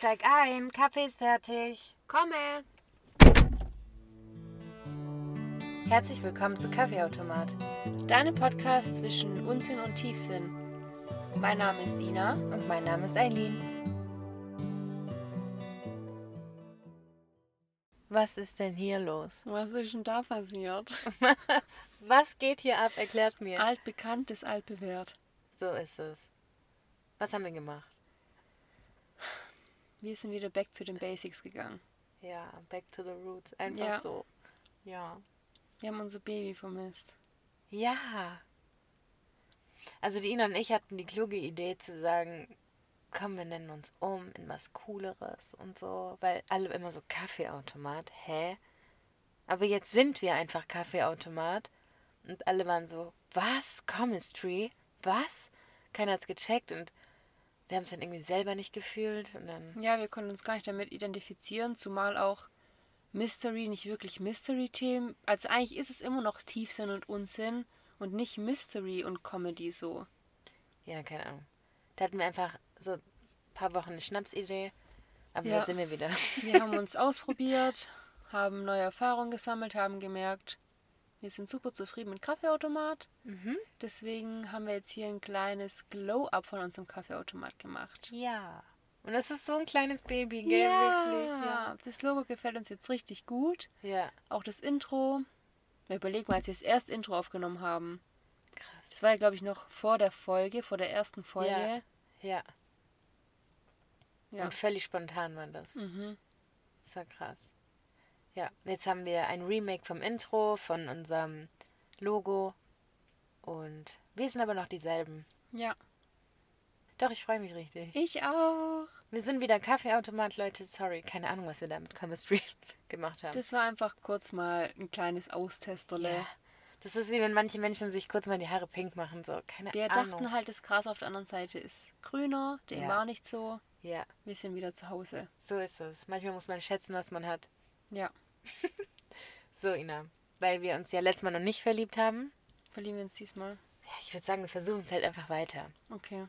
Steig ein, Kaffee ist fertig. Komme! Herzlich willkommen zu Kaffeeautomat. Deine Podcast zwischen Unsinn und Tiefsinn. Mein Name ist Ina. Und mein Name ist Eileen. Was ist denn hier los? Was ist denn da passiert? Was geht hier ab? Erklär's mir. Altbekanntes, altbewährt. So ist es. Was haben wir gemacht? Wir sind wieder back to den Basics gegangen. Ja, back to the roots. Einfach Ja. so. Ja. Wir haben unser Baby vermisst. Ja. Also die Ina und ich hatten die kluge Idee zu sagen, komm, wir nennen uns um in was Cooleres und so, weil alle immer so Kaffeeautomat, hä? Aber jetzt sind wir einfach Kaffeeautomat und alle waren so, was? Chemistry? Was? Keiner hat's gecheckt und wir haben es dann irgendwie selber nicht gefühlt und dann, Ja, wir konnten uns gar nicht damit identifizieren, zumal auch Mystery nicht wirklich Mystery-Themen. Also eigentlich ist es immer noch Tiefsinn und Unsinn und nicht Mystery und Comedy so. ja, keine Ahnung. Da hatten wir einfach so ein paar Wochen eine Schnapsidee, aber Ja. da sind wir wieder. Wir haben uns ausprobiert, haben neue Erfahrungen gesammelt, haben gemerkt, wir sind super zufrieden mit Kaffeeautomat. Mhm. Deswegen haben wir jetzt hier ein kleines Glow-Up von unserem Kaffeeautomat gemacht. Ja. Und das ist so ein kleines Baby, gell? Wirklich. Ja. das Logo gefällt uns jetzt richtig gut. ja. Auch das Intro. Wir überlegen mal, als wir das erste Intro aufgenommen haben. Krass. Das war ja, glaube ich, noch vor der Folge, vor der ersten Folge. Ja. Ja. Und völlig spontan war das. Mhm. Das war krass. Ja, jetzt haben wir ein Remake vom Intro, von unserem Logo. Und wir sind aber noch dieselben. Ja. Doch, ich freue mich richtig. Ich auch. Wir sind wieder Kaffeeautomat, Leute. Sorry, keine Ahnung, was wir da mit Chemistry gemacht haben. Das war einfach kurz mal ein kleines Austesterle. ja. Das ist wie wenn manche Menschen sich kurz mal die Haare pink machen. So, keine Wir Ahnung. dachten halt, das Gras auf der anderen Seite ist grüner, dem Ja. war nicht so. Ja, Wir sind wieder zu Hause. so ist es. Manchmal muss man schätzen, was man hat. Ja, So, Ina. Weil wir uns ja letztes Mal noch nicht verliebt haben. verlieben wir uns diesmal. Ja, ich würde sagen, wir versuchen es halt einfach weiter. Okay.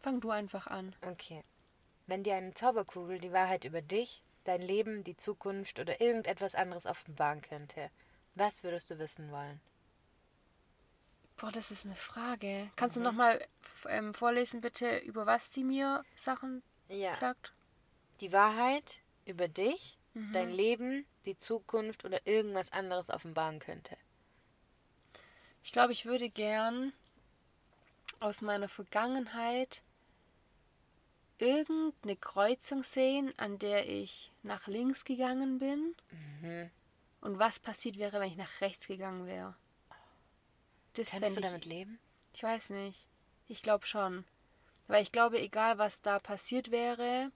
Fang du einfach an. Okay. Wenn dir eine Zauberkugel die Wahrheit über dich, dein Leben, die Zukunft oder irgendetwas anderes offenbaren könnte, was würdest du wissen wollen? Boah, das ist eine Frage. Kannst du nochmal ähm, vorlesen, bitte, über was die mir Sachen Ja. sagt? Die Wahrheit über dich, Mhm. dein Leben, die Zukunft oder irgendwas anderes offenbaren könnte. Ich glaube, ich würde gern aus meiner Vergangenheit irgendeine Kreuzung sehen, an der ich nach links gegangen bin. Mhm. Und was passiert wäre, wenn ich nach rechts gegangen wäre. Das Kannst du fänd ich, damit leben? Ich weiß nicht. Ich glaube schon. Weil ich glaube, egal was da passiert wäre,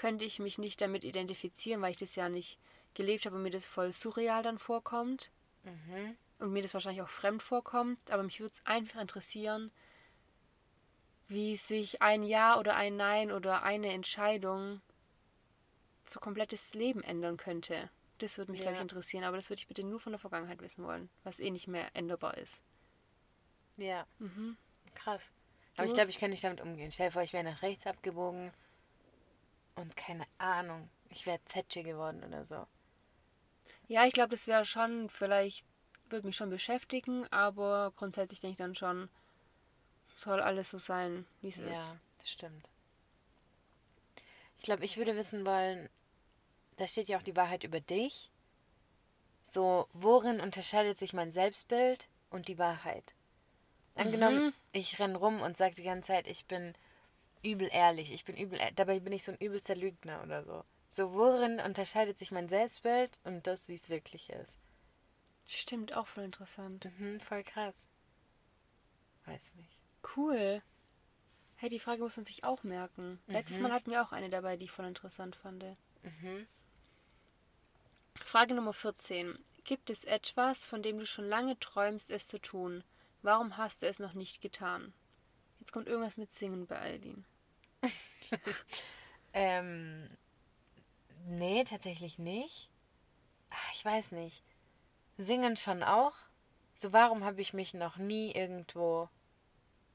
könnte ich mich nicht damit identifizieren, weil ich das ja nicht gelebt habe und mir das voll surreal dann vorkommt. Mhm. Und mir das wahrscheinlich auch fremd vorkommt. Aber mich würde es einfach interessieren, wie sich ein Ja oder ein Nein oder eine Entscheidung so komplettes Leben ändern könnte. Das würde mich, glaube ich, Ja. interessieren. Aber das würde ich bitte nur von der Vergangenheit wissen wollen, was eh nicht mehr änderbar ist. Ja, Mhm. krass. Aber Du? ich glaube, ich könnte nicht damit umgehen. Stell dir vor, ich wäre nach rechts abgebogen und keine Ahnung, ich wäre Zetsche geworden oder so. Ja, ich glaube, das wäre schon, vielleicht würde mich schon beschäftigen, aber grundsätzlich denke ich dann schon, soll alles so sein, wie es Ja, ist. das stimmt. Ich glaube, ich würde wissen wollen, da steht ja auch die Wahrheit über dich. So, worin unterscheidet sich mein Selbstbild und die Wahrheit? Angenommen, Mhm. ich renn rum und sage die ganze Zeit, ich bin übel ehrlich, ich bin übel, dabei bin ich so ein übelster Lügner oder so. So, worin unterscheidet sich mein Selbstbild und das, wie es wirklich ist? Stimmt, auch voll interessant. Mhm, voll krass. Weiß nicht. Cool. Hey, die Frage muss man sich auch merken. Letztes Mhm. Mal hatten wir auch eine dabei, die ich voll interessant fand. Mhm. Frage Nummer 14. Gibt es etwas, von dem du schon lange träumst, es zu tun? Warum hast du es noch nicht getan? Jetzt kommt irgendwas mit Singen bei Eileen. Ähm, nee, tatsächlich nicht. Ah, Ich weiß nicht. Singen schon auch. So, warum habe ich mich noch nie irgendwo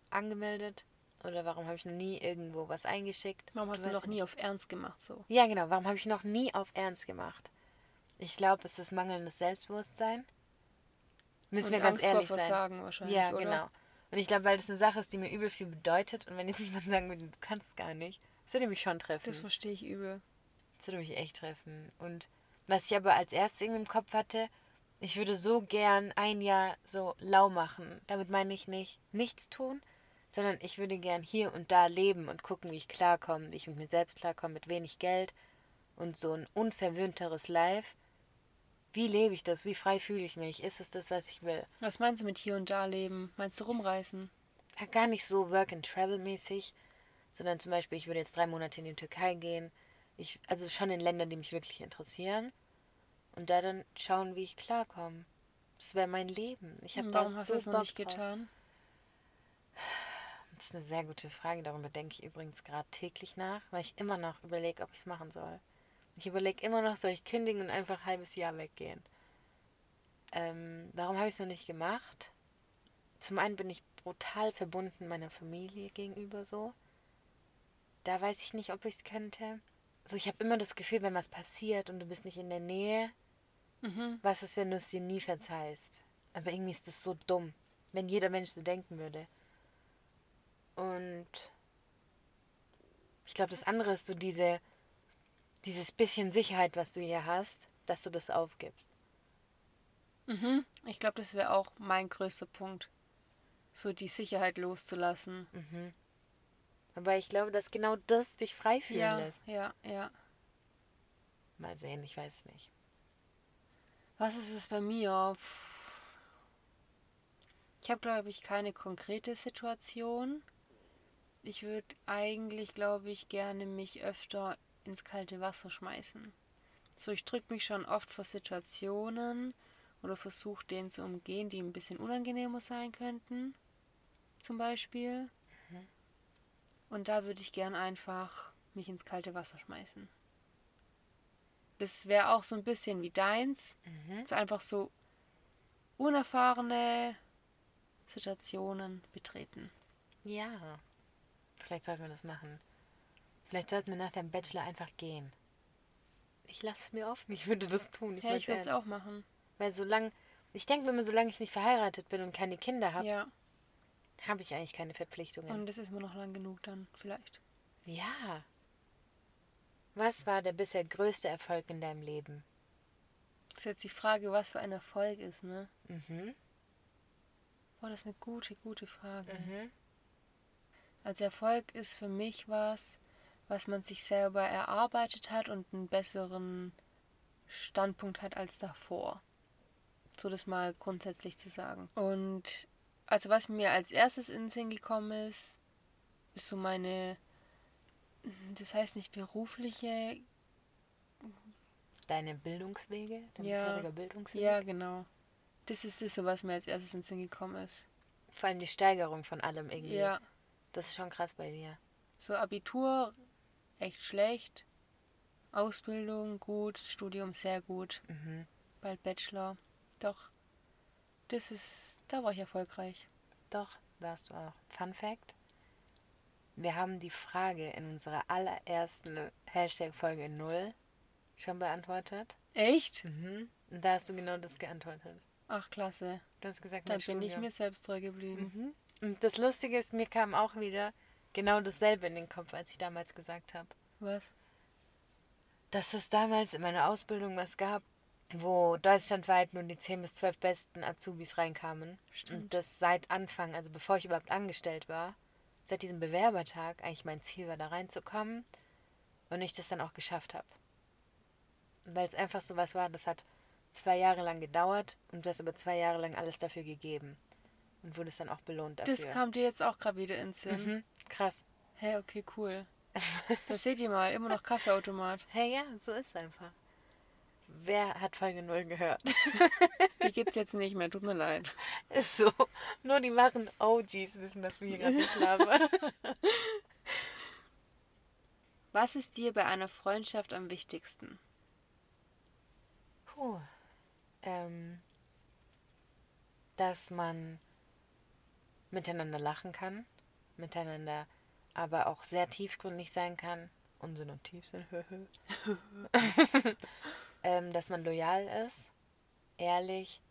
angemeldet Oder warum habe ich noch nie irgendwo was eingeschickt? Warum hast du noch nie auf Ernst gemacht so? Ja, genau. Warum habe ich noch nie auf Ernst gemacht? Ich glaube, es ist mangelndes Selbstbewusstsein. Müssen Und wir ganz Angst ehrlich vor sein. Versagen wahrscheinlich, Ja, oder? genau. Und ich glaube, weil das eine Sache ist, die mir übel viel bedeutet und wenn jetzt jemand sagen würde, du kannst gar nicht, das würde mich schon treffen. Das verstehe ich übel. Das würde mich echt treffen. Und was ich aber als erstes irgendwie im Kopf hatte, ich würde so gern ein Jahr so lau machen. Damit meine ich nicht nichts tun, sondern ich würde gern hier und da leben und gucken, wie ich klarkomme, wie ich mit mir selbst klarkomme, mit wenig Geld und so ein unverwöhnteres Life. Wie lebe ich das? Wie frei fühle ich mich? Ist es das, was ich will? Was meinst du mit hier und da leben? Meinst du rumreißen? Ja, gar nicht so Work-and-Travel-mäßig, sondern zum Beispiel, ich würde jetzt drei Monate in die Türkei gehen. Ich, also schon in Länder, die mich wirklich interessieren. Und da dann schauen, wie ich klarkomme. Das wäre mein Leben. Ich habe Warum hast so du das noch nicht drauf. getan? Das ist eine sehr gute Frage. Darüber denke ich übrigens gerade täglich nach, weil ich immer noch überlege, ob ich es machen soll. Ich überlege immer noch, soll ich kündigen und einfach ein halbes Jahr weggehen. Ähm, warum habe ich es noch nicht gemacht? Zum einen bin ich brutal verbunden meiner Familie gegenüber so. Da weiß ich nicht, ob ich es könnte. So, ich habe immer das Gefühl, wenn was passiert und du bist nicht in der Nähe, Mhm. was ist, wenn du es dir nie verzeihst? Aber irgendwie ist das so dumm, wenn jeder Mensch so denken würde. Und ich glaube, das andere ist so diese, dieses bisschen Sicherheit, was du hier hast, dass du das aufgibst. Mhm. Ich glaube, das wäre auch mein größter Punkt. So die Sicherheit loszulassen. Aber ich glaube, dass genau das dich frei fühlen Ja, lässt. ja, ja. Mal sehen, ich weiß nicht. Was ist es bei mir? Ich habe, glaube ich, keine konkrete Situation. Ich würde eigentlich, glaube ich, gerne mich öfter ins kalte Wasser schmeißen. So, ich drücke mich schon oft vor Situationen oder versuche denen zu umgehen, die ein bisschen unangenehmer sein könnten. Zum Beispiel. Und da würde ich gern einfach mich ins kalte Wasser schmeißen. Das wäre auch so ein bisschen wie deins. Mhm. So einfach so unerfahrene Situationen betreten. Ja. Vielleicht sollten wir das machen. Vielleicht sollten wir nach dem Bachelor einfach gehen. Ich lasse es mir offen. Ich würde das tun. Ich, ja, ich würde es auch machen. Weil solange, ich denke mir immer, solange ich nicht verheiratet bin und keine Kinder habe, Ja, habe ich eigentlich keine Verpflichtungen. und das ist mir noch lang genug dann, vielleicht. ja. Was war der bisher größte Erfolg in deinem Leben? Das ist jetzt die Frage, was für ein Erfolg ist, ne? Mhm. Boah, das ist eine gute, gute Frage. Mhm. Also Erfolg ist für mich was, was man sich selber erarbeitet hat und einen besseren Standpunkt hat als davor. So das mal grundsätzlich zu sagen. Und also was mir als erstes in den Sinn gekommen ist, ist so meine, das heißt nicht berufliche, Deine Bildungswege? Dein Ja. bisheriger Bildungsweg? ja genau. Das ist das so, was mir als erstes in den Sinn gekommen ist. Vor allem die Steigerung von allem irgendwie. Ja, Das ist schon krass bei dir. so Abitur echt schlecht, Ausbildung gut, Studium sehr gut. Mhm. bald Bachelor. Doch, das ist, da war ich erfolgreich. Doch, warst du auch. Fun Fact: Wir haben die Frage in unserer allerersten Hashtag-Folge 0 schon beantwortet. Echt? Mhm. Und da hast du genau das geantwortet. Ach, klasse. Du hast gesagt, mein bin ich Studium. mir selbst treu geblieben. Mhm. Und das Lustige ist, mir kam auch wieder genau dasselbe in den Kopf, als ich damals gesagt habe. Was? Dass es damals in meiner Ausbildung was gab, wo deutschlandweit nur die 10 bis 12 besten Azubis reinkamen. Stimmt. Und das seit Anfang, also bevor ich überhaupt angestellt war, seit diesem Bewerbertag eigentlich mein Ziel war, da reinzukommen und ich das dann auch geschafft habe. Weil es einfach so was war, das hat zwei Jahre lang gedauert und du hast aber zwei Jahre lang alles dafür gegeben und wurdest dann auch belohnt dafür. Das kam dir jetzt auch gerade wieder ins Sinn. mhm. Krass. Hey, okay, cool. Das seht ihr mal, immer noch Kaffeeautomat. Hey, ja, so ist es einfach. Wer hat Folge 0 gehört? Die gibt's jetzt nicht mehr, tut mir leid. ist so. Nur die wahren OGs wissen, dass wir hier gerade nicht labern. Was ist dir bei einer Freundschaft am wichtigsten? Puh. Ähm, dass man miteinander lachen kann, miteinander aber auch sehr tiefgründig sein kann. Unsinn und Tiefsinn. ähm, dass man loyal ist, ehrlich.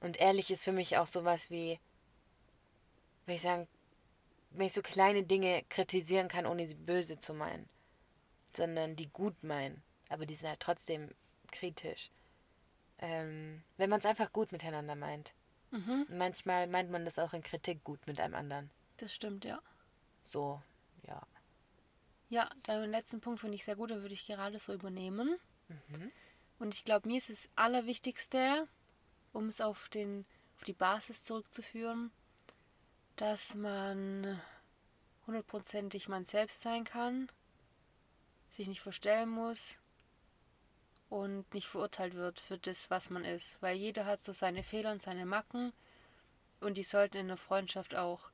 Und ehrlich ist für mich auch sowas wie, wenn ich sagen, wenn ich so kleine Dinge kritisieren kann, ohne sie böse zu meinen, sondern die gut meinen, aber die sind halt trotzdem kritisch. Ähm, wenn man es einfach gut miteinander meint. Mhm. Manchmal meint man das auch in Kritik gut mit einem anderen. Das stimmt, ja. So, ja. Ja, deinen letzten Punkt finde ich sehr gut, da würde ich gerade so übernehmen. Mhm. Und ich glaube, mir ist das Allerwichtigste, um es auf, den, auf die Basis zurückzuführen, dass man hundertprozentig man selbst sein kann, sich nicht verstellen muss und nicht verurteilt wird für das, was man ist. Weil jeder hat so seine Fehler und seine Macken und die sollten in der Freundschaft auch,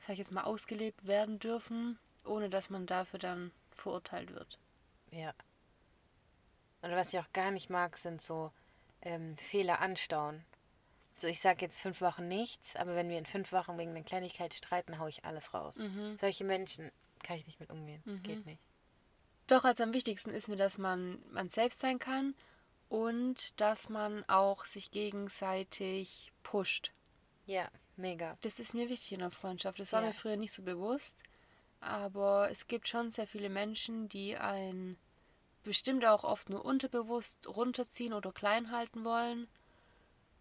sag ich jetzt mal, ausgelebt werden dürfen, ohne dass man dafür dann verurteilt wird. Ja. Und was ich auch gar nicht mag, sind so ähm, Fehler anstauen. So, ich sage jetzt fünf Wochen nichts, aber wenn wir in fünf Wochen wegen einer Kleinigkeit streiten, haue ich alles raus. Mhm. Solche Menschen kann ich nicht mit umgehen. Geht nicht. Doch als am wichtigsten ist mir, dass man man selbst sein kann und dass man auch sich gegenseitig pusht. Ja, mega. Das ist mir wichtig in der Freundschaft. Das war Ja. mir früher nicht so bewusst. Aber es gibt schon sehr viele Menschen, die einen bestimmt auch oft nur unterbewusst runterziehen oder klein halten wollen.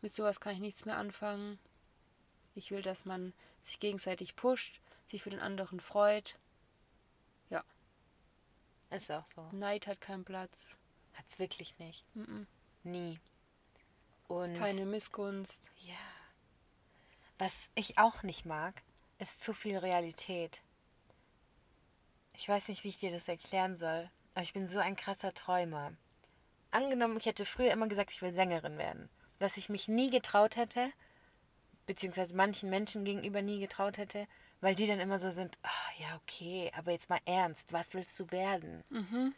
Mit sowas kann ich nichts mehr anfangen. Ich will, dass man sich gegenseitig pusht, sich für den anderen freut. Ist auch so. Neid hat keinen Platz. Hat's wirklich nicht. Mhm. Nie. Und Keine Missgunst. ja. Was ich auch nicht mag, ist zu viel Realität. Ich weiß nicht, wie ich dir das erklären soll, aber ich bin so ein krasser Träumer. Angenommen, ich hätte früher immer gesagt, ich will Sängerin werden. Was ich mich nie getraut hätte, beziehungsweise manchen Menschen gegenüber nie getraut hätte, weil die dann immer so sind, ah ja, okay, aber jetzt mal ernst, was willst du werden? Mhm.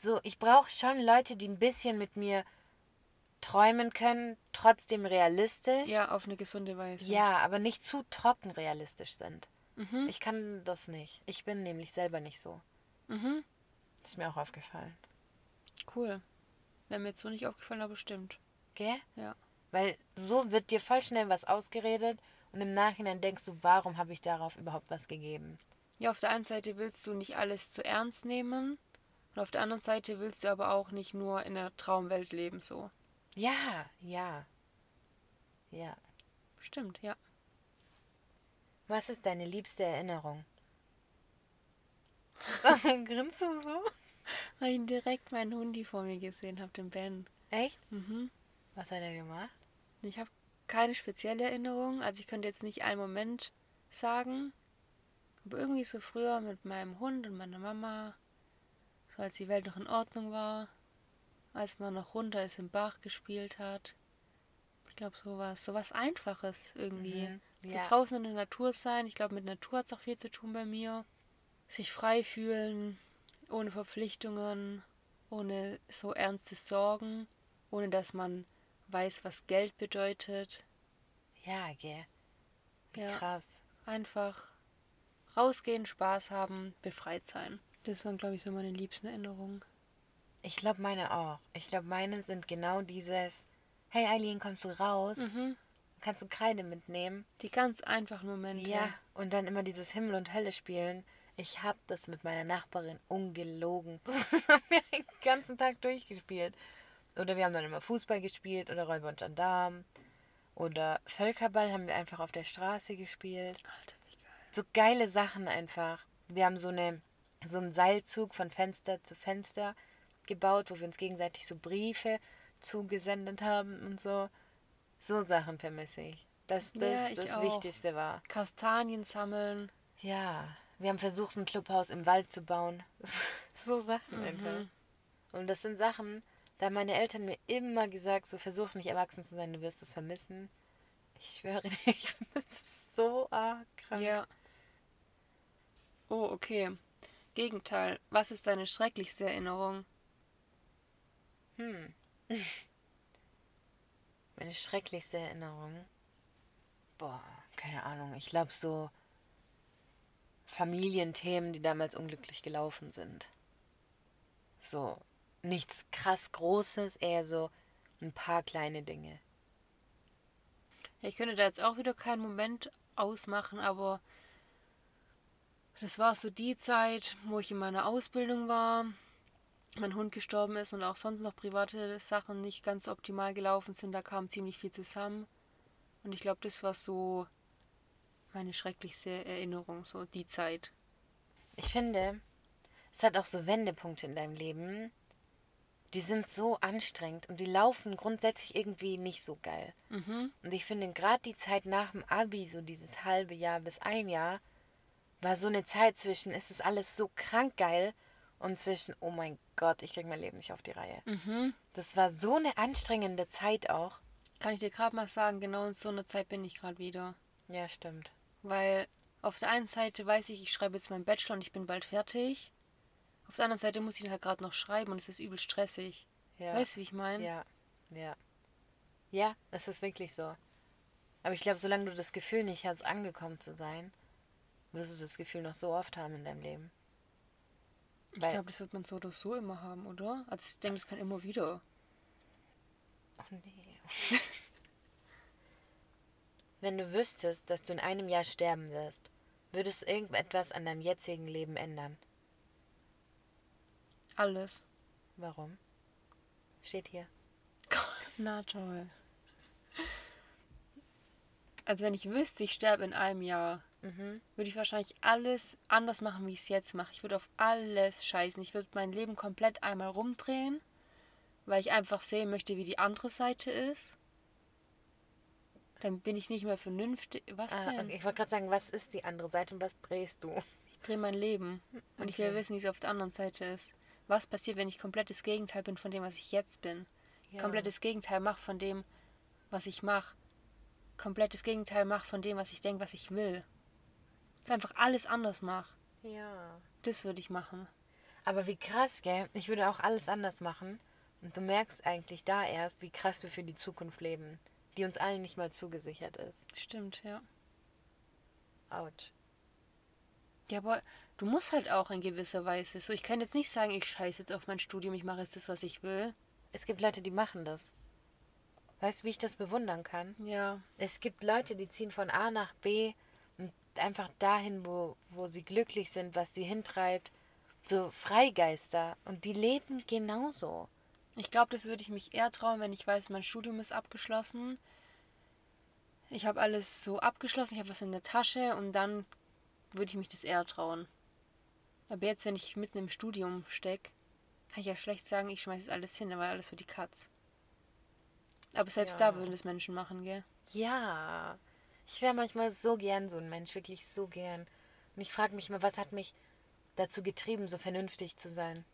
So, ich brauche schon Leute, die ein bisschen mit mir träumen können, trotzdem realistisch. Ja, auf eine gesunde Weise. Ja, aber nicht zu trocken realistisch sind. Mhm. Ich kann das nicht. Ich bin nämlich selber nicht so. Mhm. Das ist mir auch aufgefallen. Cool. Wäre mir jetzt so nicht aufgefallen, aber stimmt. Gell? Ja. Weil so wird dir voll schnell was ausgeredet und im Nachhinein denkst du, warum habe ich darauf überhaupt was gegeben? Ja, auf der einen Seite willst du nicht alles zu ernst nehmen. Und auf der anderen Seite willst du aber auch nicht nur in einer Traumwelt leben, so. Ja, ja. Ja. Stimmt, ja. Was ist deine liebste Erinnerung? Warum grinst du so? Weil ich direkt meinen Hundi vor mir gesehen habe, den Ben. Echt? Mhm. Was hat er gemacht? Ich habe keine spezielle Erinnerung. Also ich könnte jetzt nicht einen Moment sagen. Aber irgendwie so früher mit meinem Hund und meiner Mama, so als die Welt noch in Ordnung war, als man noch runter ist im Bach gespielt hat. Ich glaube sowas, sowas Einfaches irgendwie. Mhm, So ja. draußen in der Natur sein. Ich glaube, mit Natur hat es auch viel zu tun bei mir. Sich frei fühlen, ohne Verpflichtungen, ohne so ernste Sorgen, ohne dass man weiß, was Geld bedeutet. Ja, gell. Wie Ja. krass. Einfach rausgehen, Spaß haben, befreit sein. Das waren, glaube ich, so meine liebsten Erinnerungen. Ich glaube, meine auch. Ich glaube, meine sind genau dieses: Hey Eileen, kommst du raus? Mhm. Kannst du Kreide mitnehmen? Die ganz einfachen Momente. Ja. Und dann immer dieses Himmel und Hölle spielen. Ich habe das mit meiner Nachbarin ungelogen. Das haben wir den ganzen Tag durchgespielt. Oder wir haben dann immer Fußball gespielt oder Räuber und Gendarm. Oder Völkerball haben wir einfach auf der Straße gespielt. Alter, wie geil. so geile Sachen einfach. Wir haben so eine so einen Seilzug von Fenster zu Fenster gebaut, wo wir uns gegenseitig so Briefe zugesendet haben und so. So Sachen vermisse ich. Dass das Ja, das auch. Wichtigste war. Kastanien sammeln. Ja, wir haben versucht, ein Clubhaus im Wald zu bauen. so Sachen einfach. Und das sind Sachen, da haben meine Eltern mir immer gesagt, so versuch nicht erwachsen zu sein, du wirst es vermissen. Ich schwöre dir, ich vermisse es so arg krank. Ja. Oh, okay. Gegenteil. Was ist deine schrecklichste Erinnerung? Hm. Meine schrecklichste Erinnerung. Boah, keine Ahnung. Ich glaube so. Familienthemen, die damals unglücklich gelaufen sind. So, nichts krass Großes, eher so ein paar kleine Dinge. Ich könnte da jetzt auch wieder keinen Moment ausmachen, aber das war so die Zeit, wo ich in meiner Ausbildung war, mein Hund gestorben ist und auch sonst noch private Sachen nicht ganz optimal gelaufen sind. Da kam ziemlich viel zusammen. Und ich glaube, das war so meine schrecklichste Erinnerung, so die Zeit. Ich finde, es hat auch so Wendepunkte in deinem Leben, die sind so anstrengend und die laufen grundsätzlich irgendwie nicht so geil. Mhm. Und ich finde gerade die Zeit nach dem Abi, so dieses halbe Jahr bis ein Jahr, war so eine Zeit zwischen, es ist alles so krank geil und zwischen, oh mein Gott, ich krieg mein Leben nicht auf die Reihe. Mhm. Das war so eine anstrengende Zeit auch. Kann ich dir gerade mal sagen, genau in so einer Zeit bin ich gerade wieder. Ja, stimmt. Weil auf der einen Seite weiß ich, ich schreibe jetzt meinen Bachelor und ich bin bald fertig. Auf der anderen Seite muss ich ihn halt gerade noch schreiben und es ist übel stressig. Ja. Weißt du, wie ich meine? Ja, ja. Ja, es ist wirklich so. Aber ich glaube, solange du das Gefühl nicht hast, angekommen zu sein, wirst du das Gefühl noch so oft haben in deinem Leben. Ich Weil- glaube, das wird man so oder so immer haben, oder? Also ich denke, das kann immer wieder. Ach nee. Wenn du wüsstest, dass du in einem Jahr sterben wirst, würdest du irgendetwas an deinem jetzigen Leben ändern? Alles. Warum? Steht hier. Na toll. Also wenn ich wüsste, ich sterbe in einem Jahr, Mhm. würde ich wahrscheinlich alles anders machen, wie ich es jetzt mache. Ich würde auf alles scheißen. Ich würde mein Leben komplett einmal rumdrehen, weil ich einfach sehen möchte, wie die andere Seite ist. Dann bin ich nicht mehr vernünftig. Was Ah, denn? okay. Ich wollte gerade sagen, was ist die andere Seite und was drehst du? Ich drehe mein Leben. Und ich will Okay. wissen, wie es auf der anderen Seite ist. Was passiert, wenn ich komplettes Gegenteil bin von dem, was ich jetzt bin? Ja. Komplettes Gegenteil mache von dem, was ich mache. Komplettes Gegenteil mache von dem, was ich denke, was ich will. Dass einfach alles anders mache. Ja. Das würde ich machen. Aber wie krass, gell? Ich würde auch alles anders machen. Und du merkst eigentlich da erst, wie krass wir für die Zukunft leben, die uns allen nicht mal zugesichert ist. Stimmt, ja. Autsch. Ja, aber du musst halt auch in gewisser Weise. So, ich kann jetzt nicht sagen, ich scheiße jetzt auf mein Studium, ich mache jetzt das, was ich will. Es gibt Leute, die machen das. Weißt du, wie ich das bewundern kann? Ja, Es gibt Leute, die ziehen von A nach B und einfach dahin, wo, wo sie glücklich sind, was sie hintreibt. So Freigeister. Und die leben genauso. ich glaube, das würde ich mich eher trauen, wenn ich weiß, mein Studium ist abgeschlossen. Ich habe alles so abgeschlossen, ich habe was in der Tasche und dann würde ich mich das eher trauen. Aber jetzt, wenn ich mitten im Studium stecke, kann ich ja schlecht sagen, ich schmeiße alles hin, aber alles für die Katz. Aber selbst Ja. da würden das Menschen machen, gell? Ja. Ich wäre manchmal so gern so ein Mensch, wirklich so gern. Und ich frage mich immer, was hat mich dazu getrieben, so vernünftig zu sein?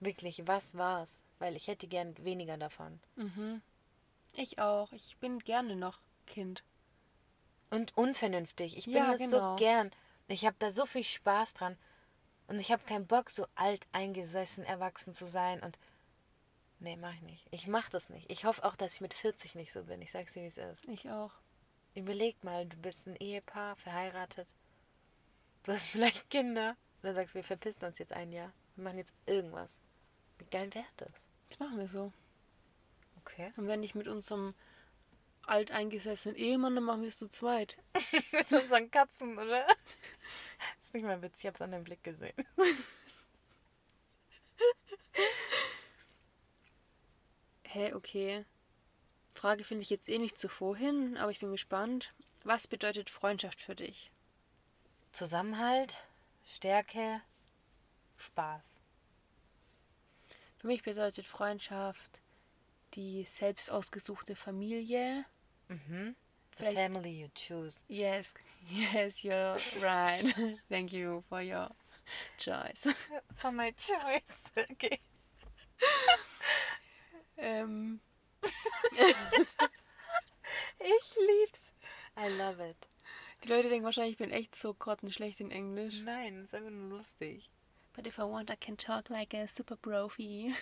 Wirklich, was war's? Weil ich hätte gern weniger davon. Mhm. Ich auch. Ich bin gerne noch Kind. Und unvernünftig. Ich bin Ja, das genau. so gern. Ich habe da so viel Spaß dran. Und ich habe keinen Bock, so alt eingesessen, erwachsen zu sein. Und nee, mach ich nicht. Ich mach das nicht. Ich hoffe auch, dass ich mit 40 nicht so bin. Ich sag's dir, wie es ist. Ich auch. Überleg mal, du bist ein Ehepaar, verheiratet. Du hast vielleicht Kinder. Und dann sagst du, wir verpissen uns jetzt ein Jahr. Wir machen jetzt irgendwas. Wie geil wäre das? Das machen wir so. Okay. Und wenn ich mit unserem alteingesessenen Ehemann, dann machen wir es zu zweit. Mit unseren Katzen, oder? nicht mal witzig, ich hab's an deinem Blick gesehen. Hä, okay. Frage finde ich jetzt eh nicht zu vorhin, aber ich bin gespannt. Was bedeutet Freundschaft für dich? Zusammenhalt, Stärke, Spaß. Für mich bedeutet Freundschaft die selbst ausgesuchte Familie. Mhm. The family you choose. Yes, yes, you're right. Thank you for your choice. For my choice. Okay. Ähm, Ich lieb's. I love it. die Leute denken wahrscheinlich, ich bin echt so grottenschlecht in Englisch. Nein, ist einfach nur lustig. But if I want, I can talk like a super profi.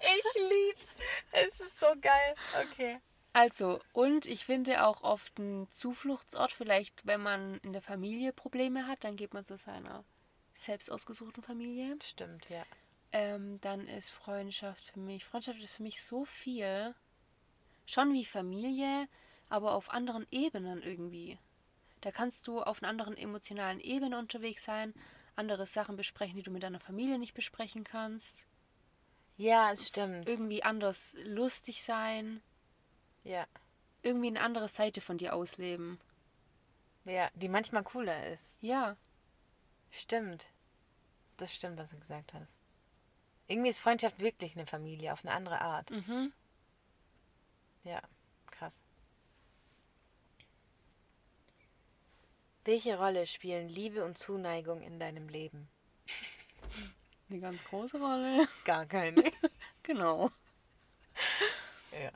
Ich lieb's. Es ist so geil. Okay. Also, und ich finde auch oft ein Zufluchtsort, vielleicht wenn man in der Familie Probleme hat, dann geht man zu seiner selbst ausgesuchten Familie. Stimmt, ja. Ähm, dann ist Freundschaft für mich, Freundschaft ist für mich so viel. Schon wie Familie, aber auf anderen Ebenen irgendwie. Da kannst du auf einer anderen emotionalen Ebene unterwegs sein, andere Sachen besprechen, die du mit deiner Familie nicht besprechen kannst. Ja, es stimmt. Irgendwie anders lustig sein. Ja. Irgendwie eine andere Seite von dir ausleben. Ja, die manchmal cooler ist. Ja. Stimmt. Das stimmt, was du gesagt hast. Irgendwie ist Freundschaft wirklich eine Familie auf eine andere Art. Mhm. Ja, krass. Welche Rolle spielen Liebe und Zuneigung in deinem Leben? Eine ganz große Rolle. Gar keine. Genau. ja.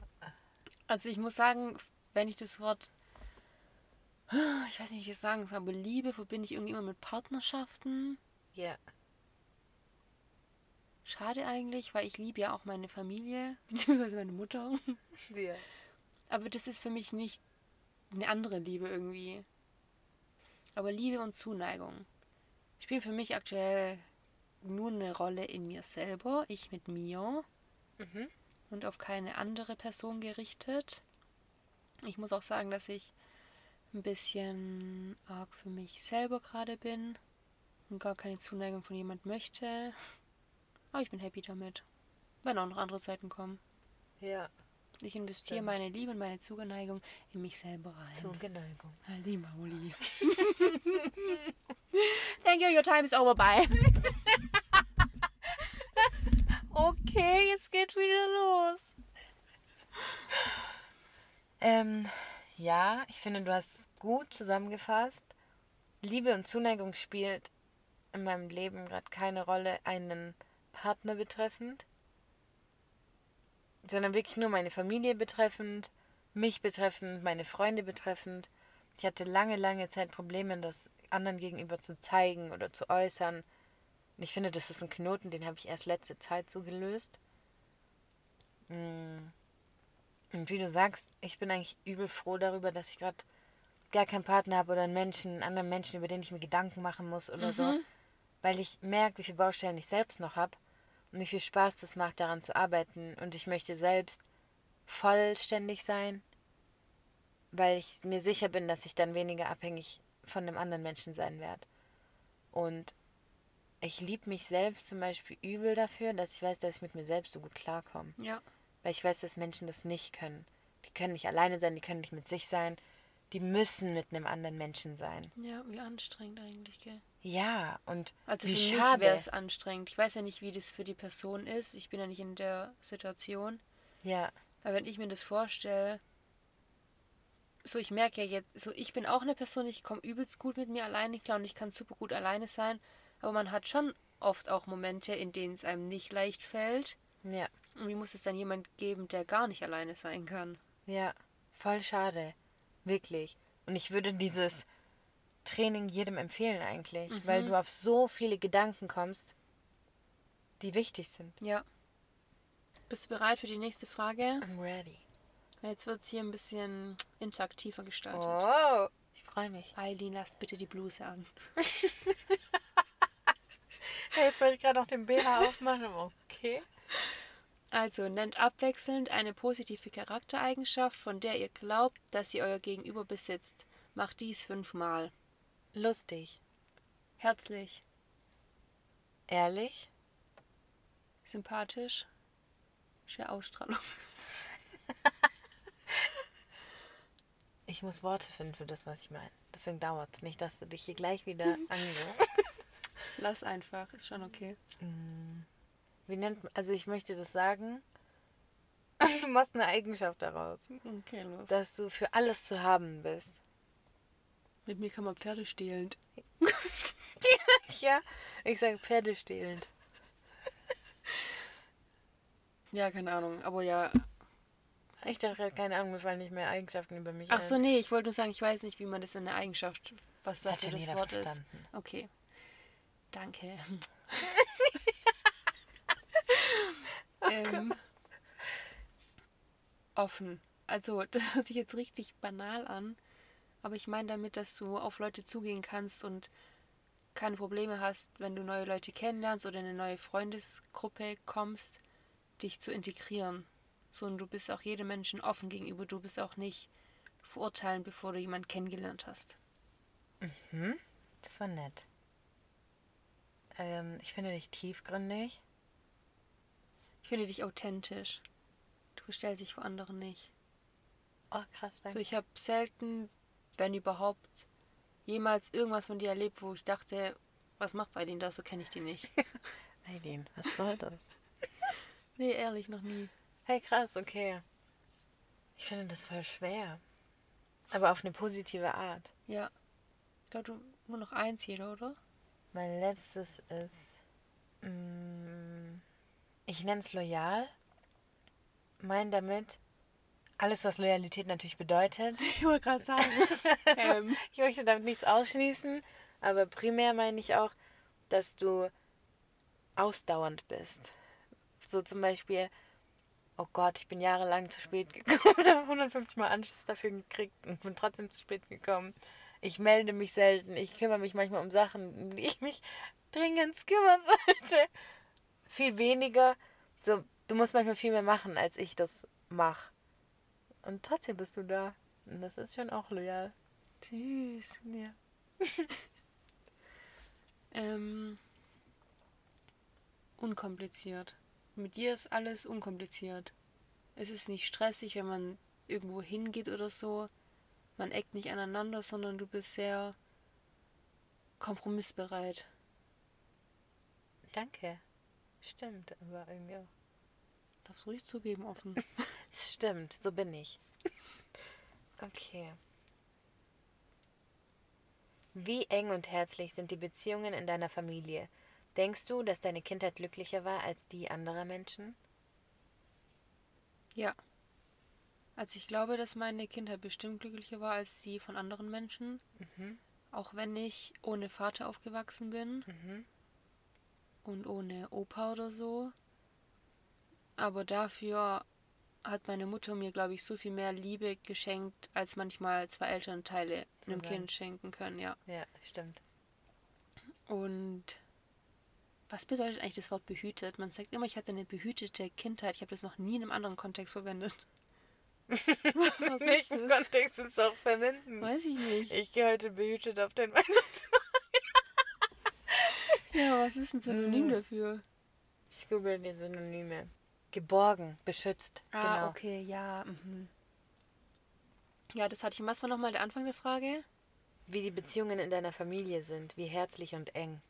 Also ich muss sagen, wenn ich das Wort, ich weiß nicht, wie ich das sagen soll, aber Liebe verbinde ich irgendwie immer mit Partnerschaften. Ja. Schade eigentlich, weil ich liebe ja auch meine Familie, beziehungsweise meine Mutter. Ja. Aber das ist für mich nicht eine andere Liebe irgendwie. Aber Liebe und Zuneigung spielen für mich aktuell nur eine Rolle in mir selber, ich mit mir Mhm. Und auf keine andere Person gerichtet. Ich muss auch sagen, dass ich ein bisschen arg für mich selber gerade bin und gar keine Zuneigung von jemand möchte. Aber ich bin happy damit. Wenn auch noch andere Zeiten kommen. Ja. Ich investiere Stimmt. meine Liebe und meine Zuneigung in mich selber rein. Zuneigung. Ali Mauli. Thank you, your time is over. Bye. Okay, jetzt geht wieder los. Ähm, ja, ich finde, du hast es gut zusammengefasst. Liebe und Zuneigung spielt in meinem Leben gerade keine Rolle, einen Partner betreffend, sondern wirklich nur meine Familie betreffend, mich betreffend, meine Freunde betreffend. Ich hatte lange, lange Zeit Probleme, das anderen gegenüber zu zeigen oder zu äußern. Und ich finde, das ist ein Knoten, den habe ich erst letzte Zeit so gelöst. Mm. Und wie du sagst, ich bin eigentlich übel froh darüber, dass ich gerade gar keinen Partner habe oder einen Menschen, einen anderen Menschen, über den ich mir Gedanken machen muss oder so. Weil ich merke, wie viele Baustellen ich selbst noch habe und wie viel Spaß das macht, daran zu arbeiten. Und ich möchte selbst vollständig sein, weil ich mir sicher bin, dass ich dann weniger abhängig von einem anderen Menschen sein werde. Und ich liebe mich selbst zum Beispiel übel dafür, dass ich weiß, dass ich mit mir selbst so gut klarkomme. Ja. Weil ich weiß, dass Menschen das nicht können. Die können nicht alleine sein, die können nicht mit sich sein. Die müssen mit einem anderen Menschen sein. Ja, wie anstrengend eigentlich, gell? Ja, und Also wie für schade. wäre es anstrengend. Ich weiß ja nicht, wie das für die Person ist. Ich bin ja nicht in der Situation. ja, Aber wenn ich mir das vorstelle, so ich merke ja jetzt, so ich bin auch eine Person, ich komme übelst gut mit mir alleine klar und ich kann super gut alleine sein. Aber man hat schon oft auch Momente, in denen es einem nicht leicht fällt. ja, Und wie muss es dann jemand geben, der gar nicht alleine sein kann? ja, voll schade. Wirklich. Und ich würde dieses Training jedem empfehlen eigentlich, weil du auf so viele Gedanken kommst, die wichtig sind. Ja. Bist du bereit für die nächste Frage? I'm ready. Jetzt wird es hier ein bisschen interaktiver gestaltet. Oh, ich freue mich. Eileen, lass bitte die Bluse an. Hey, jetzt wollte ich gerade noch den BH aufmachen. Okay. Also nennt abwechselnd eine positive Charaktereigenschaft, von der ihr glaubt, dass sie euer Gegenüber besitzt. Macht dies fünfmal. Lustig. Herzlich, Ehrlich. sympathisch, schöne Ausstrahlung. Ich muss Worte finden für das, was ich meine. Deswegen dauert es nicht, dass du dich hier gleich wieder ange... Lass einfach, ist schon okay. Wie nennt man... Also ich möchte das sagen. Du machst eine Eigenschaft daraus. Okay, los. Dass du für alles zu haben bist. Mit mir kann man Pferde stehlen. Ja, ich sage pferdestehlend. Ja, keine Ahnung, aber ja. Ich dachte keine Ahnung, mir fallen nicht mehr Eigenschaften über mich Ach so, ein. nee, ich wollte nur sagen, ich weiß nicht, wie man das in der Eigenschaft, was Das das Wort verstanden. ist. Okay. Danke. Oh ähm, offen. also das hört sich jetzt richtig banal an, aber ich meine damit, dass du auf Leute zugehen kannst und keine Probleme hast, wenn du neue Leute kennenlernst oder in eine neue Freundesgruppe kommst, dich zu integrieren. So und du bist auch jedem Menschen offen gegenüber, du bist auch nicht verurteilen, bevor du jemanden kennengelernt hast. Mhm. Das war nett. Ähm, ich finde dich tiefgründig. Ich finde dich authentisch. Du verstellst dich vor anderen nicht. Oh, krass, danke. Also ich habe selten, wenn überhaupt, jemals irgendwas von dir erlebt, wo ich dachte, was macht Eileen da? So kenne ich die nicht. Eileen, was soll das? nee, ehrlich, noch nie. Hey, krass, okay. Ich finde das voll schwer. Aber auf eine positive Art. Ja. Ich glaube, du nur noch eins jeder, oder? Mein letztes ist. mm, ich nenne es loyal. Mein damit alles, was Loyalität natürlich bedeutet. Ich wollte gerade sagen. ähm, Ich möchte damit nichts ausschließen, aber primär meine ich auch, dass du ausdauernd bist. So zum Beispiel, oh Gott, ich bin jahrelang zu spät gekommen, habe 150 Mal Anschluss dafür gekriegt und bin trotzdem zu spät gekommen. Ich melde mich selten, ich kümmere mich manchmal um Sachen, die ich mich dringend kümmern sollte. Viel weniger, so, du musst manchmal viel mehr machen, als ich das mache. Und trotzdem bist du da. Und das ist schon auch loyal. süß. Ja. Ähm, unkompliziert. Mit dir ist alles unkompliziert. Es ist nicht stressig, wenn man irgendwo hingeht oder so. Man eckt nicht aneinander, sondern du bist sehr kompromissbereit. Danke. Stimmt, aber irgendwie auch. Darfst ruhig zugeben, offen. Stimmt, so bin ich. Okay. Wie eng und herzlich sind die Beziehungen in deiner Familie? Denkst du, dass deine Kindheit glücklicher war als die anderer Menschen? ja. Also ich glaube, dass meine Kindheit bestimmt glücklicher war als die von anderen Menschen. Mhm. Auch wenn ich ohne Vater aufgewachsen bin. Mhm. und ohne Opa oder so. Aber dafür hat meine Mutter mir, glaube ich, so viel mehr Liebe geschenkt, als manchmal zwei Elternteile einem Zusammen. Kind schenken können, ja. Ja, stimmt. Und was bedeutet eigentlich das Wort behütet? Man sagt immer, ich hatte eine behütete Kindheit. Ich habe das noch nie in einem anderen Kontext verwendet. was In welchem das? Kontext willst du auch verwenden? Weiß ich nicht. Ich gehe heute behütet auf den Weihnachtsmarkt. Ja, was ist ein Synonym Mm. dafür? Ich google die Synonyme. Geborgen, beschützt. Ah, genau. okay, ja. Mhm. Ja, das hatte ich. Und was war nochmal der Anfang der Frage? Wie die Beziehungen in deiner Familie sind, wie herzlich und eng.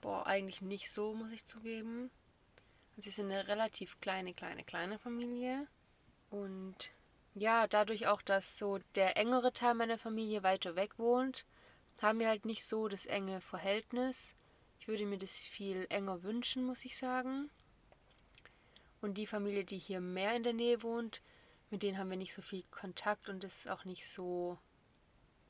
Boah, eigentlich nicht so, muss ich zugeben. Sie sind eine relativ kleine, kleine, kleine Familie. Und ja, dadurch auch, dass so der engere Teil meiner Familie weiter weg wohnt, haben wir halt nicht so das enge Verhältnis. Ich würde mir das viel enger wünschen, muss ich sagen. Und die Familie, die hier mehr in der Nähe wohnt, mit denen haben wir nicht so viel Kontakt und das ist auch nicht so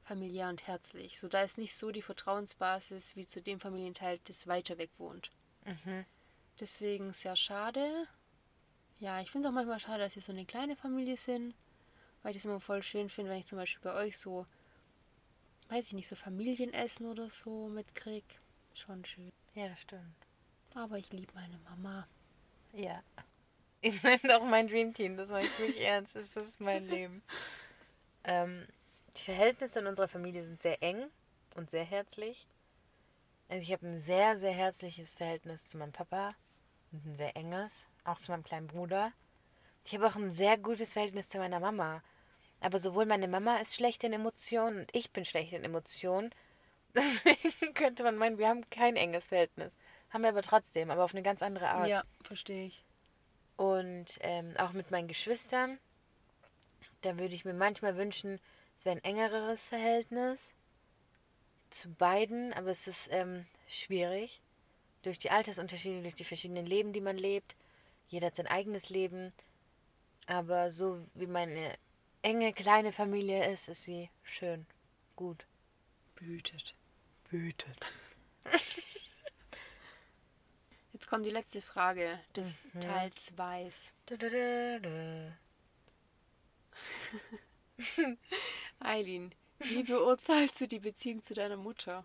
familiär und herzlich. So, da ist nicht so die Vertrauensbasis wie zu dem Familienteil, das weiter weg wohnt. Mhm. Deswegen sehr schade. Ja, ich finde es auch manchmal schade, dass wir so eine kleine Familie sind, weil ich das immer voll schön finde, wenn ich zum Beispiel bei euch so, weiß ich nicht, so Familienessen oder so mitkrieg. Schon schön. Ja, das stimmt. Aber ich liebe meine Mama. Ja. Ich meine auch mein Dream Team, das meine ich wirklich ernst. Das ist mein Leben. Ähm, die Verhältnisse in unserer Familie sind sehr eng und sehr herzlich. Also ich habe ein sehr, sehr herzliches Verhältnis zu meinem Papa und ein sehr enges, auch zu meinem kleinen Bruder. Ich habe auch ein sehr gutes Verhältnis zu meiner Mama. Aber sowohl meine Mama ist schlecht in Emotionen und ich bin schlecht in Emotionen. Deswegen könnte man meinen, wir haben kein enges Verhältnis. Haben wir aber trotzdem, aber auf eine ganz andere Art. Ja, verstehe ich. Und ähm, auch mit meinen Geschwistern, da würde ich mir manchmal wünschen, es wäre ein engeres Verhältnis zu beiden, aber es ist ähm, schwierig. Durch die Altersunterschiede, durch die verschiedenen Leben, die man lebt. Jeder hat sein eigenes Leben. Aber so wie meine enge kleine Familie ist, ist sie schön, gut, Behütet. behütet. Jetzt kommt die letzte Frage des Mhm. Teil 2. Du, du, du, du. Eileen, wie beurteilst du die Beziehung zu deiner Mutter?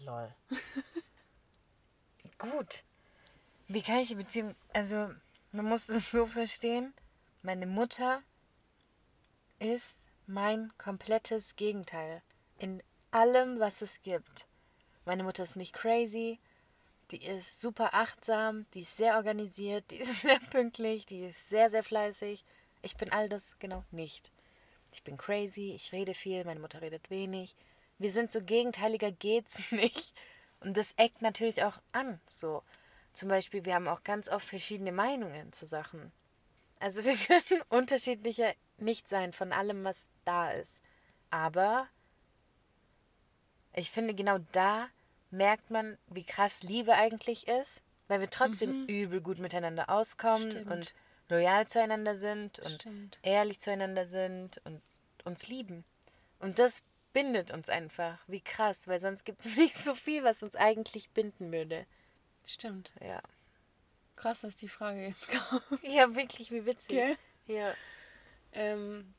Lol. Gut. Wie kann ich die Beziehung. Also, man muss es so verstehen. Meine Mutter ist mein komplettes Gegenteil. In allem, was es gibt. Meine Mutter ist nicht crazy. Die ist super achtsam. Die ist sehr organisiert. Die ist sehr pünktlich. Die ist sehr, sehr fleißig. Ich bin all das genau nicht. Ich bin crazy. Ich rede viel. Meine Mutter redet wenig. Wir sind so gegenteiliger geht's nicht. Und das eckt natürlich auch an. So. Zum Beispiel, wir haben auch ganz oft verschiedene Meinungen zu Sachen. Also wir können unterschiedlicher nicht sein von allem, was da ist. Aber ich finde, genau da merkt man, wie krass Liebe eigentlich ist, weil wir trotzdem mhm. übel gut miteinander auskommen Stimmt. und loyal zueinander sind und Stimmt. ehrlich zueinander sind und uns lieben. Und das bindet uns einfach. Wie krass, weil sonst gibt es nicht so viel, was uns eigentlich binden würde. Stimmt. Ja. Krass, dass die Frage jetzt kam. Ja, wirklich, wie witzig. Okay. Ja. Ähm,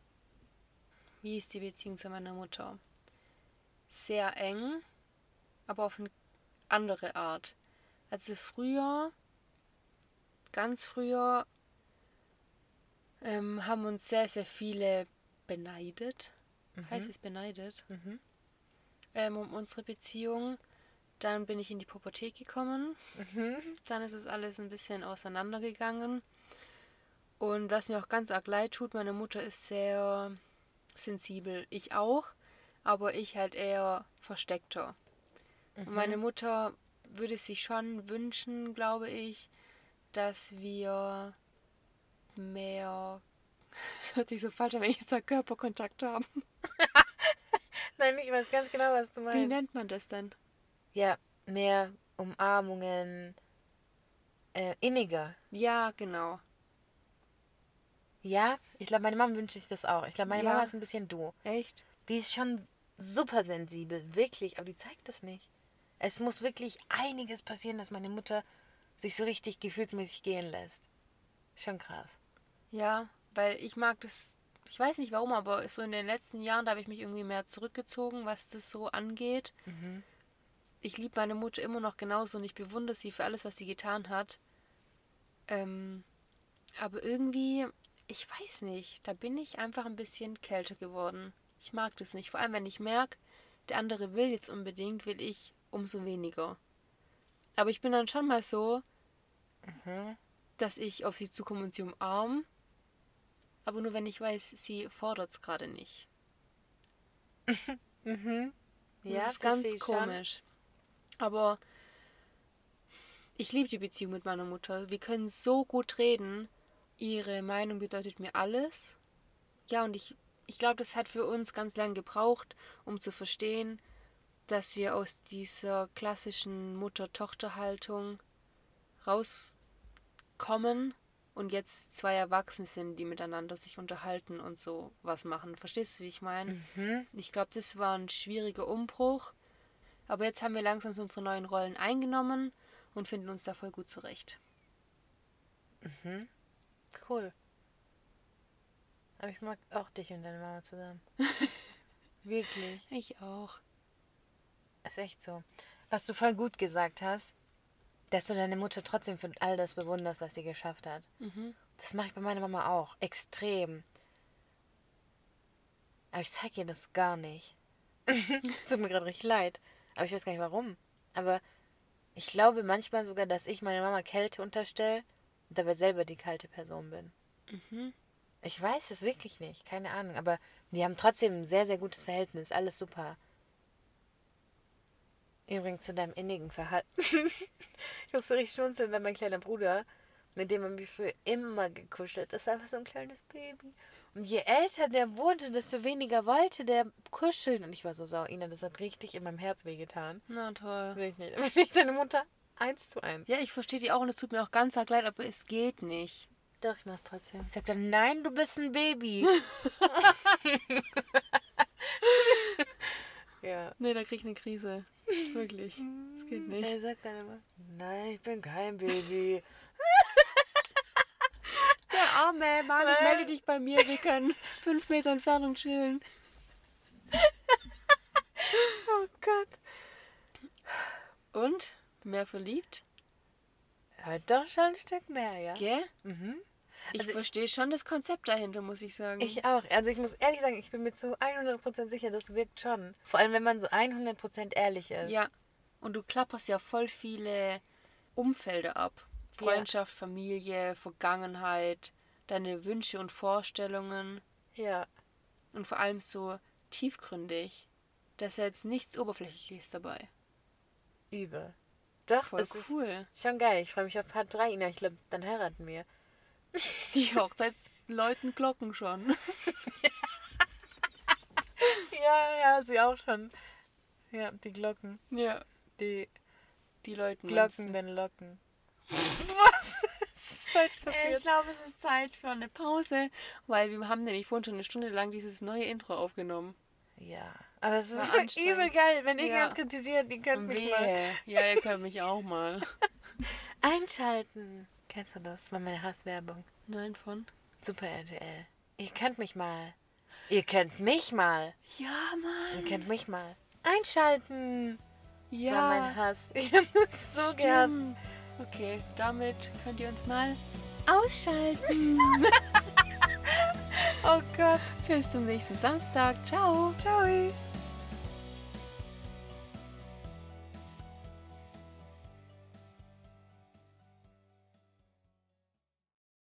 wie ist die Beziehung zu meiner Mutter? Sehr eng, aber auf eine andere Art. Also früher, ganz früher, ähm, haben uns sehr, sehr viele beneidet. Mhm. Heißt es beneidet? Mhm. Ähm, um unsere Beziehung. Dann bin ich in die Pubertät gekommen. Mhm. Dann ist es alles ein bisschen auseinandergegangen. Und was mir auch ganz arg leid tut, meine Mutter ist sehr sensibel. Ich auch, aber ich halt eher versteckter. Mhm. Und meine Mutter würde sich schon wünschen, glaube ich, dass wir mehr. Das hört sich so falsch an, wenn ich sage, Körperkontakt haben. Nein, ich weiß ganz genau, was du meinst. Wie nennt man das denn? Ja, mehr Umarmungen, äh, inniger. Ja, genau. Ja, ich glaube, meine Mama wünscht sich das auch. Ich glaube, meine ja. Mama ist ein bisschen du. Echt? Die ist schon super sensibel, wirklich, aber die zeigt das nicht. Es muss wirklich einiges passieren, dass meine Mutter sich so richtig gefühlsmäßig gehen lässt. Schon krass. Ja, weil ich mag das, ich weiß nicht warum, aber so in den letzten Jahren, da habe ich mich irgendwie mehr zurückgezogen, was das so angeht. Mhm. Ich liebe meine Mutter immer noch genauso und ich bewundere sie für alles, was sie getan hat. Ähm, aber irgendwie ich weiß nicht, da bin ich einfach ein bisschen kälter geworden. Ich mag das nicht. Vor allem, wenn ich merke, der andere will jetzt unbedingt, will ich umso weniger. Aber ich bin dann schon mal so, mhm. dass ich auf sie zukomme und sie umarme. Aber nur wenn ich weiß, sie fordert es gerade nicht. mhm. Ja, das ist ganz komisch. Schon. Aber ich liebe die Beziehung mit meiner Mutter. Wir können so gut reden. Ihre Meinung bedeutet mir alles. Ja, und ich, ich glaube, das hat für uns ganz lange gebraucht, um zu verstehen, dass wir aus dieser klassischen Mutter-Tochter-Haltung rauskommen und jetzt zwei Erwachsene sind, die miteinander sich unterhalten und so was machen. Verstehst du, wie ich meine? Mhm. Ich glaube, das war ein schwieriger Umbruch. Aber jetzt haben wir langsam so unsere neuen Rollen eingenommen und finden uns da voll gut zurecht. Mhm. Cool. Aber ich mag auch dich und deine Mama zusammen. Wirklich. Ich auch. Ist echt so. Was du voll gut gesagt hast, dass du deine Mutter trotzdem für all das bewunderst, was sie geschafft hat. Mhm. Das mache ich bei meiner Mama auch. Extrem. Aber ich zeige ihr das gar nicht. Es tut mir gerade richtig leid. Aber ich weiß gar nicht warum. Aber ich glaube manchmal sogar, dass ich meiner Mama Kälte unterstelle dabei selber die kalte Person bin. Mhm. Ich weiß es wirklich nicht, keine Ahnung, aber wir haben trotzdem ein sehr, sehr gutes Verhältnis, alles super. Übrigens zu deinem innigen Verhalten. ich musste richtig schmunzeln, weil mein kleiner Bruder, mit dem man mich früher immer gekuschelt, ist einfach so ein kleines Baby. Und je älter der wurde, desto weniger wollte der kuscheln. Und ich war so sauer, Ina, das hat richtig in meinem Herz wehgetan. Na toll. Will ich nicht. Aber nicht deine Mutter Eins zu eins. Ja, ich verstehe die auch und es tut mir auch ganz arg leid, aber es geht nicht. Doch, ich mach's trotzdem. Ich sag dann, nein, du bist ein Baby. ja. Nee, da krieg ich eine Krise. Wirklich. Es geht nicht. Er sagt dann immer, nein, ich bin kein Baby. Der arme Mann, melde dich bei mir, wir können fünf Meter Entfernung chillen. Oh Gott. Und? Mehr verliebt? Aber doch schon ein Stück mehr, ja? Gell? Mhm. Ich Also- verstehe schon das Konzept dahinter, muss ich sagen. Ich auch. Also ich muss ehrlich sagen, ich bin mir zu 100% sicher, das wirkt schon. Vor allem, wenn man so 100% ehrlich ist. ja. Und du klapperst ja voll viele Umfelder ab. Freundschaft, Familie, Vergangenheit, deine Wünsche und Vorstellungen. Ja. Und vor allem so tiefgründig. Da ist ja jetzt nichts Oberflächliches dabei. Übel. Doch, Voll es ist cool. schon geil. Ich freue mich auf Part 3. Ina, ich glaube, dann heiraten wir. Die Hochzeitsleuten glocken schon. Ja, ja, sie auch schon. Ja, die Glocken. Ja. Die Die Leuten. glockenden Locken. Was? ist falsch Ich glaube, es ist Zeit für eine Pause, weil wir haben nämlich vorhin schon eine Stunde lang dieses neue Intro aufgenommen. Ja. Aber es War ist übel geil. Wenn ihr Ja. kritisiert, ihr könnt mich mal Wehe. Ja, ihr könnt mich auch mal. einschalten. Kennst du das? Das war meine Hasswerbung. Nein, von? Super RTL. Ihr könnt mich mal. Ihr könnt mich mal. Ja, Mann. Ihr könnt mich mal. Einschalten. Das Ja. war mein Hass. Ich hab das so gehasst. Stimmt. Okay, damit könnt ihr uns mal ausschalten. Oh Gott. Bis zum nächsten Samstag. Ciao. Ciao.